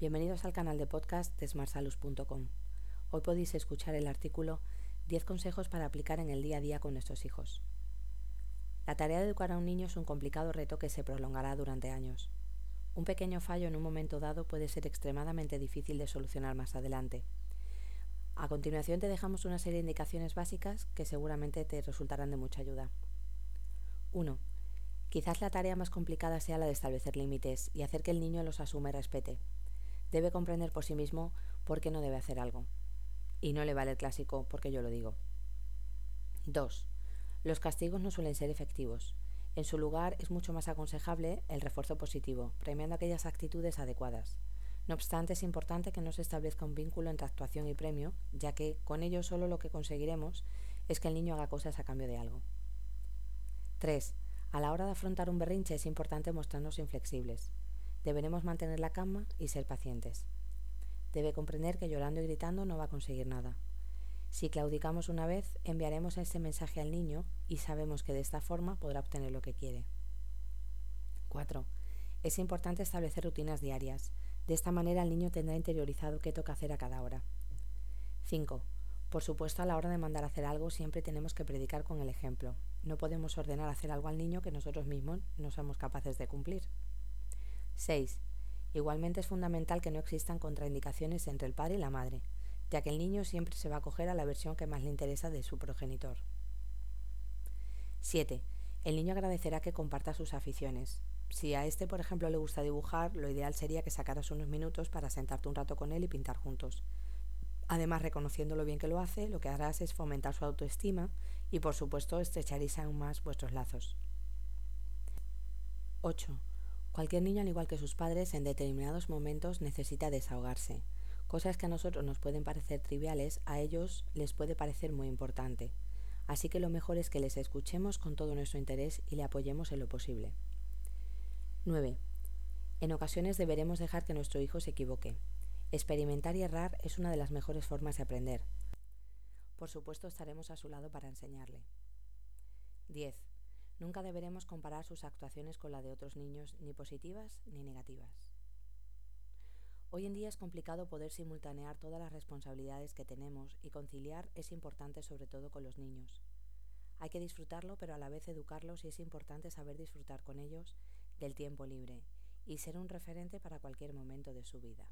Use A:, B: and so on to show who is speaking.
A: Bienvenidos al canal de podcast de smartsalus.com. Hoy podéis escuchar el artículo 10 consejos para aplicar en el día a día con nuestros hijos. La tarea de educar a un niño es un complicado reto que se prolongará durante años. Un pequeño fallo en un momento dado puede ser extremadamente difícil de solucionar más adelante. A continuación te dejamos una serie de indicaciones básicas que seguramente te resultarán de mucha ayuda. 1. Quizás la tarea más complicada sea la de establecer límites y hacer que el niño los asume y respete debe comprender por sí mismo por qué no debe hacer algo. Y no le vale el clásico porque yo lo digo. 2. Los castigos no suelen ser efectivos. En su lugar es mucho más aconsejable el refuerzo positivo, premiando aquellas actitudes adecuadas. No obstante, es importante que no se establezca un vínculo entre actuación y premio, ya que con ello solo lo que conseguiremos es que el niño haga cosas a cambio de algo. 3. A la hora de afrontar un berrinche es importante mostrarnos inflexibles. Deberemos mantener la calma y ser pacientes. Debe comprender que llorando y gritando no va a conseguir nada. Si claudicamos una vez, enviaremos ese mensaje al niño y sabemos que de esta forma podrá obtener lo que quiere. 4. Es importante establecer rutinas diarias. De esta manera el niño tendrá interiorizado qué toca hacer a cada hora. 5. Por supuesto, a la hora de mandar a hacer algo siempre tenemos que predicar con el ejemplo. No podemos ordenar hacer algo al niño que nosotros mismos no somos capaces de cumplir. 6. Igualmente es fundamental que no existan contraindicaciones entre el padre y la madre, ya que el niño siempre se va a acoger a la versión que más le interesa de su progenitor. 7. El niño agradecerá que comparta sus aficiones. Si a este, por ejemplo, le gusta dibujar, lo ideal sería que sacaras unos minutos para sentarte un rato con él y pintar juntos. Además, reconociendo lo bien que lo hace, lo que harás es fomentar su autoestima y, por supuesto, estrecharéis aún más vuestros lazos. 8. Cualquier niño, al igual que sus padres, en determinados momentos necesita desahogarse. Cosas que a nosotros nos pueden parecer triviales, a ellos les puede parecer muy importante. Así que lo mejor es que les escuchemos con todo nuestro interés y le apoyemos en lo posible. 9. En ocasiones deberemos dejar que nuestro hijo se equivoque. Experimentar y errar es una de las mejores formas de aprender. Por supuesto estaremos a su lado para enseñarle. 10. Nunca deberemos comparar sus actuaciones con la de otros niños, ni positivas ni negativas. Hoy en día es complicado poder simultanear todas las responsabilidades que tenemos y conciliar es importante sobre todo con los niños. Hay que disfrutarlo, pero a la vez educarlos y es importante saber disfrutar con ellos del tiempo libre y ser un referente para cualquier momento de su vida.